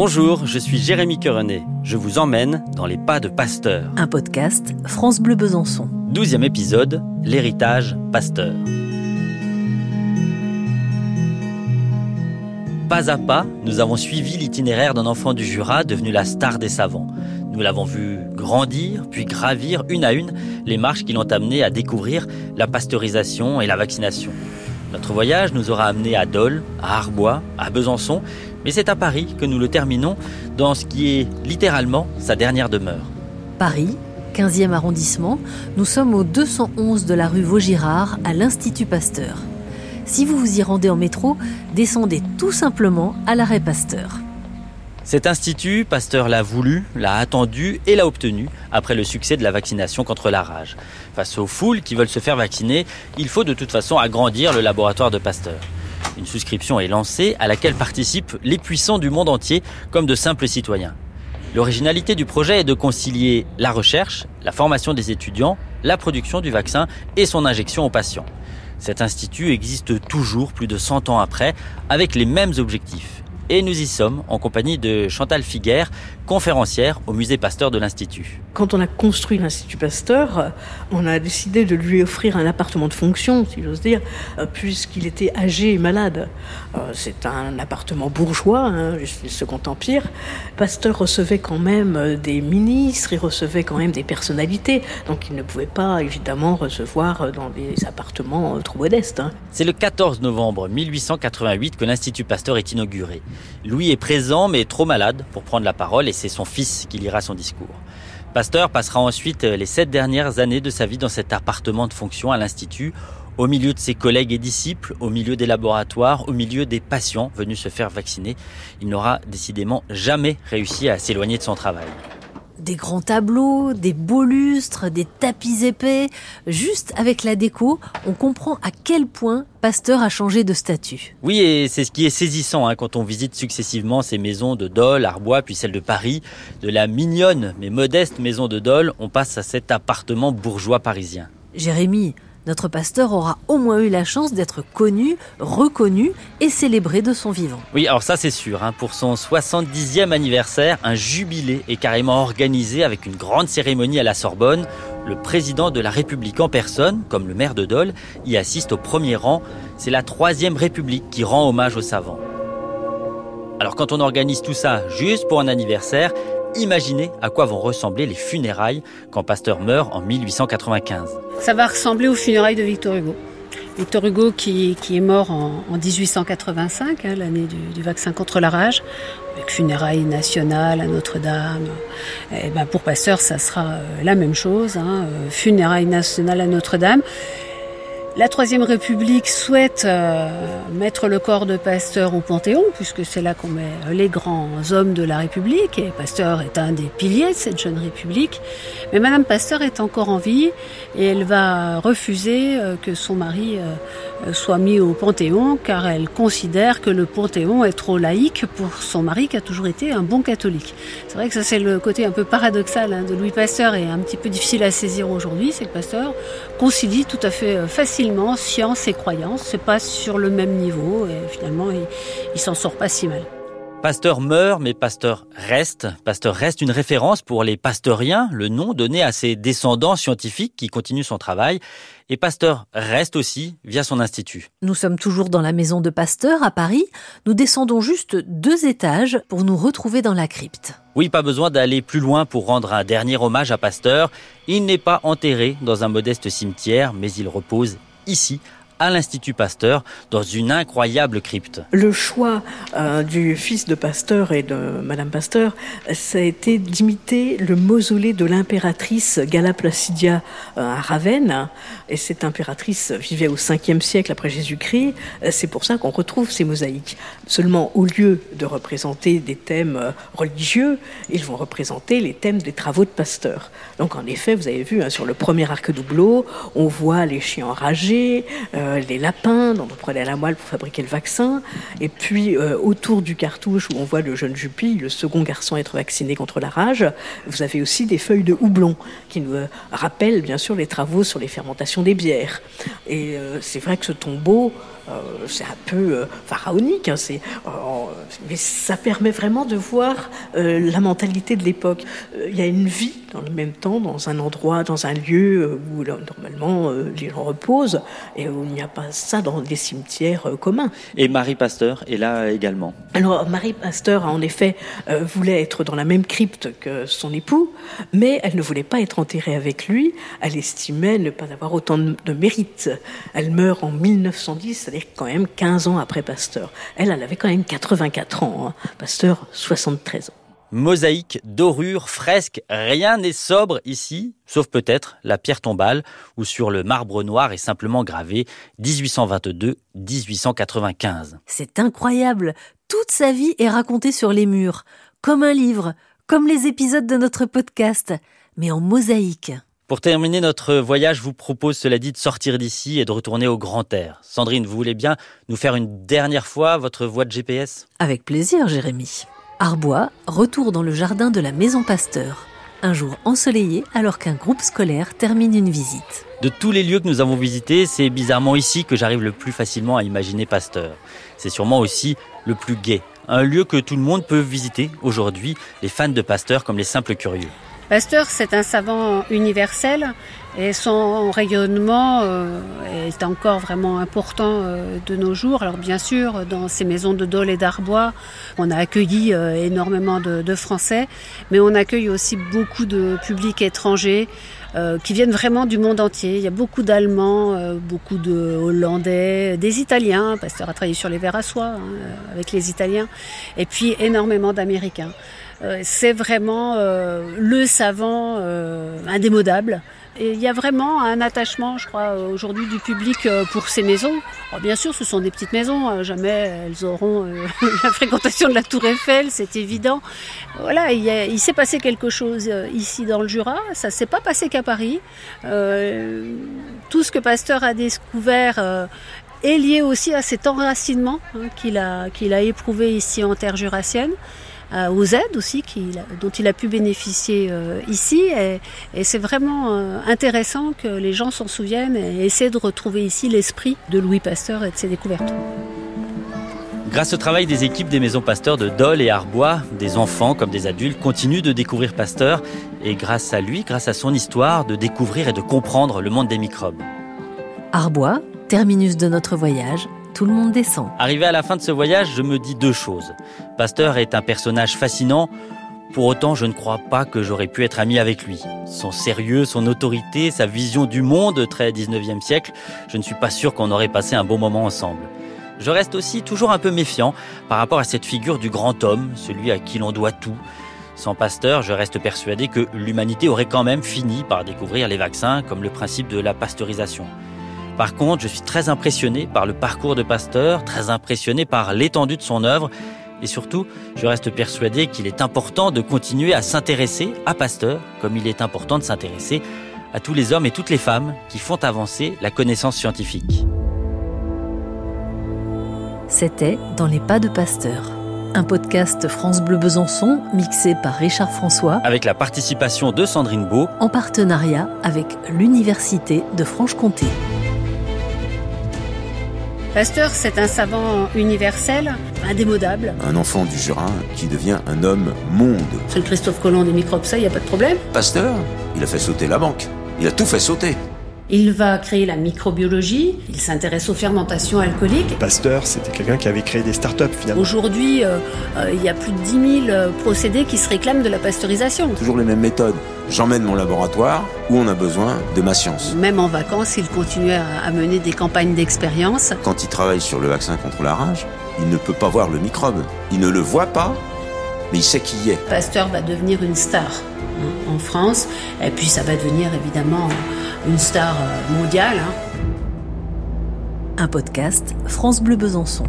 Bonjour, je suis Jérémy Querenet. Je vous emmène dans les pas de Pasteur. Un podcast France Bleu Besançon. Douzième épisode, l'héritage Pasteur. Pas à pas, nous avons suivi l'itinéraire d'un enfant du Jura devenu la star des savants. Nous l'avons vu grandir, puis gravir une à une les marches qui l'ont amené à découvrir la pasteurisation et la vaccination. Notre voyage nous aura amené à Dole, à Arbois, à Besançon, mais c'est à Paris que nous le terminons dans ce qui est littéralement sa dernière demeure. Paris, 15e arrondissement, nous sommes au 211 de la rue Vaugirard à l'Institut Pasteur. Si vous vous y rendez en métro, descendez tout simplement à l'arrêt Pasteur. Cet institut, Pasteur l'a voulu, l'a attendu et l'a obtenu après le succès de la vaccination contre la rage. Face aux foules qui veulent se faire vacciner, il faut de toute façon agrandir le laboratoire de Pasteur. Une souscription est lancée à laquelle participent les puissants du monde entier comme de simples citoyens. L'originalité du projet est de concilier la recherche, la formation des étudiants, la production du vaccin et son injection aux patients. Cet institut existe toujours plus de 100 ans après avec les mêmes objectifs et nous y sommes en compagnie de Chantal Figuère, conférencière au musée Pasteur de l'Institut. Quand on a construit l'Institut Pasteur, on a décidé de lui offrir un appartement de fonction, si j'ose dire, euh, puisqu'il était âgé et malade. Euh, c'est un appartement bourgeois, hein, le Second Empire. Pasteur recevait quand même euh, des ministres, il recevait quand même des personnalités, donc il ne pouvait pas évidemment recevoir dans des appartements trop modestes. Hein. C'est le 14 novembre 1888 que l'Institut Pasteur est inauguré. Louis est présent mais trop malade pour prendre la parole et c'est son fils qui lira son discours. Pasteur passera ensuite les sept dernières années de sa vie dans cet appartement de fonction à l'Institut, au milieu de ses collègues et disciples, au milieu des laboratoires, au milieu des patients venus se faire vacciner. Il n'aura décidément jamais réussi à s'éloigner de son travail. Des grands tableaux, des beaux lustres, des tapis épais. Juste avec la déco, on comprend à quel point Pasteur a changé de statut. Oui, et c'est ce qui est saisissant hein, quand on visite successivement ces maisons de Dole, Arbois, puis celle de Paris. De la mignonne mais modeste maison de Dole, on passe à cet appartement bourgeois parisien. Jérémy, notre pasteur aura au moins eu la chance d'être connu, reconnu et célébré de son vivant. Oui, alors ça c'est sûr. Hein. Pour son 70e anniversaire, un jubilé est carrément organisé avec une grande cérémonie à la Sorbonne. Le président de la République en personne, comme le maire de Dole, y assiste au premier rang. C'est la troisième République qui rend hommage aux savants. Alors quand on organise tout ça juste pour un anniversaire, Imaginez à quoi vont ressembler les funérailles quand Pasteur meurt en 1895. Ça va ressembler aux funérailles de Victor Hugo. Victor Hugo qui, est mort en, 1885, hein, l'année du, vaccin contre la rage, avec funérailles nationales à Notre-Dame. Et eh ben pour Pasteur, ça sera euh, la même chose, hein, euh, funérailles nationales à Notre-Dame. La Troisième République souhaite euh, mettre le corps de Pasteur au Panthéon, puisque c'est là qu'on met les grands hommes de la République, et Pasteur est un des piliers de cette jeune République. Mais Madame Pasteur est encore en vie, et elle va refuser euh, que son mari euh, soit mis au Panthéon, car elle considère que le Panthéon est trop laïque pour son mari, qui a toujours été un bon catholique. C'est vrai que ça c'est le côté un peu paradoxal hein, de Louis Pasteur, et un petit peu difficile à saisir aujourd'hui, c'est que Pasteur concilie tout à fait facilement science et croyance, c'est pas sur le même niveau et finalement il, il s'en sort pas si mal. Pasteur meurt, mais Pasteur reste. Pasteur reste une référence pour les pasteuriens, le nom donné à ses descendants scientifiques qui continuent son travail. Et Pasteur reste aussi via son institut. Nous sommes toujours dans la maison de Pasteur à Paris. Nous descendons juste deux étages pour nous retrouver dans la crypte. Oui, pas besoin d'aller plus loin pour rendre un dernier hommage à Pasteur. Il n'est pas enterré dans un modeste cimetière, mais il repose ici à l'Institut Pasteur dans une incroyable crypte. Le choix euh, du fils de Pasteur et de Madame Pasteur, ça a été d'imiter le mausolée de l'impératrice Gala Placidia euh, à Ravenne. Et cette impératrice vivait au 5e siècle après Jésus-Christ. C'est pour ça qu'on retrouve ces mosaïques. Seulement, au lieu de représenter des thèmes euh, religieux, ils vont représenter les thèmes des travaux de Pasteur. Donc, en effet, vous avez vu hein, sur le premier arc doubleau, on voit les chiens enragés, les lapins dont on prenait la moelle pour fabriquer le vaccin, et puis euh, autour du cartouche où on voit le jeune Juppie, le second garçon être vacciné contre la rage, vous avez aussi des feuilles de houblon qui nous rappellent bien sûr les travaux sur les fermentations des bières. Et c'est vrai que ce tombeau euh, c'est un peu euh, pharaonique, hein, euh, mais ça permet vraiment de voir la mentalité de l'époque. Il y a une vie dans le même temps, dans un endroit, dans un lieu où normalement les gens reposent, et il n'y a pas ça dans des cimetières communs. Et Marie Pasteur est là également. Alors Marie Pasteur, en effet, voulait être dans la même crypte que son époux, mais elle ne voulait pas être enterrée avec lui. Elle estimait ne pas avoir autant de mérite. Elle meurt en 1910, quand même 15 ans après Pasteur. Elle, elle avait quand même 84 ans. Hein. Pasteur, 73 ans. Mosaïque, dorure, fresque, rien n'est sobre ici, sauf peut-être la pierre tombale, où sur le marbre noir est simplement gravé 1822-1895. C'est incroyable, toute sa vie est racontée sur les murs, comme un livre, comme les épisodes de notre podcast, mais en mosaïque. Pour terminer notre voyage, je vous propose, cela dit, de sortir d'ici et de retourner au grand air. Sandrine, vous voulez bien nous faire une dernière fois votre voie de GPS Avec plaisir, Jérémy. Arbois, retour dans le jardin de la Maison Pasteur. Un jour ensoleillé alors qu'un groupe scolaire termine une visite. De tous les lieux que nous avons visités, c'est bizarrement ici que j'arrive le plus facilement à imaginer Pasteur. C'est sûrement aussi le plus gai. Un lieu que tout le monde peut visiter aujourd'hui, les fans de Pasteur comme les simples curieux. Pasteur, c'est un savant universel et son rayonnement euh, est encore vraiment important euh, de nos jours. Alors bien sûr, dans ces maisons de Dole et d'Arbois, on a accueilli euh, énormément de, Français, mais on accueille aussi beaucoup de publics étrangers qui viennent vraiment du monde entier. Il y a beaucoup d'Allemands, beaucoup de Hollandais, des Italiens. Pasteur a travaillé sur les verres à soie hein, avec les Italiens, et puis énormément d'Américains. Euh, c'est vraiment euh, le savant euh, indémodable. Et il y a vraiment un attachement, je crois, aujourd'hui du public pour ces maisons. bien sûr, ce sont des petites maisons, jamais elles auront la fréquentation de la Tour Eiffel, c'est évident. Voilà, il, il s'est passé quelque chose ici dans le Jura, ça s'est pas passé qu'à Paris. tout ce que Pasteur a découvert est lié aussi à cet enracinement hein, qu'il a, qu'il a éprouvé ici en terre jurassienne. Euh, aux aides aussi dont il a pu bénéficier euh, ici. Et, c'est vraiment euh, intéressant que les gens s'en souviennent et essaient de retrouver ici l'esprit de Louis Pasteur et de ses découvertes. Grâce au travail des équipes des maisons Pasteur de Dole et Arbois, des enfants comme des adultes continuent de découvrir Pasteur et grâce à lui, grâce à son histoire, de découvrir et de comprendre le monde des microbes. Arbois, terminus de notre voyage, tout le monde descend. Arrivé à la fin de ce voyage, je me dis deux choses. Pasteur est un personnage fascinant. Pour autant, je ne crois pas que j'aurais pu être ami avec lui. Son sérieux, son autorité, sa vision du monde très 19e siècle, je ne suis pas sûr qu'on aurait passé un bon moment ensemble. Je reste aussi toujours un peu méfiant par rapport à cette figure du grand homme, celui à qui l'on doit tout. Sans Pasteur, je reste persuadé que l'humanité aurait quand même fini par découvrir les vaccins comme le principe de la pasteurisation. Par contre, je suis très impressionné par le parcours de Pasteur, très impressionné par l'étendue de son œuvre, et surtout, je reste persuadé qu'il est important de continuer à s'intéresser à Pasteur, comme il est important de s'intéresser à tous les hommes et toutes les femmes qui font avancer la connaissance scientifique. C'était Dans les pas de Pasteur, un podcast France Bleu Besançon mixé par Richard François avec la participation de Sandrine Beau en partenariat avec l'Université de Franche-Comté. Pasteur, c'est un savant universel, indémodable. Un enfant du Jura qui devient un homme monde. C'est le Christophe Colomb des microbes, ça, il n'y a pas de problème. Pasteur, il a fait sauter la banque. Il a tout fait sauter. Il va créer la microbiologie, il s'intéresse aux fermentations alcooliques. Pasteur, c'était quelqu'un qui avait créé des start-up finalement. Aujourd'hui, euh, euh, il y a plus de 10 000 euh, procédés qui se réclament de la pasteurisation. Toujours les mêmes méthodes. J'emmène mon laboratoire où on a besoin de ma science. Même en vacances, il continue à, mener des campagnes d'expérience. Quand il travaille sur le vaccin contre la rage, il ne peut pas voir le microbe. Il ne le voit pas, mais il sait qui y est. Pasteur va devenir une star hein, en France, et puis ça va devenir évidemment une star euh, mondiale. Hein. Un podcast France Bleu Besançon.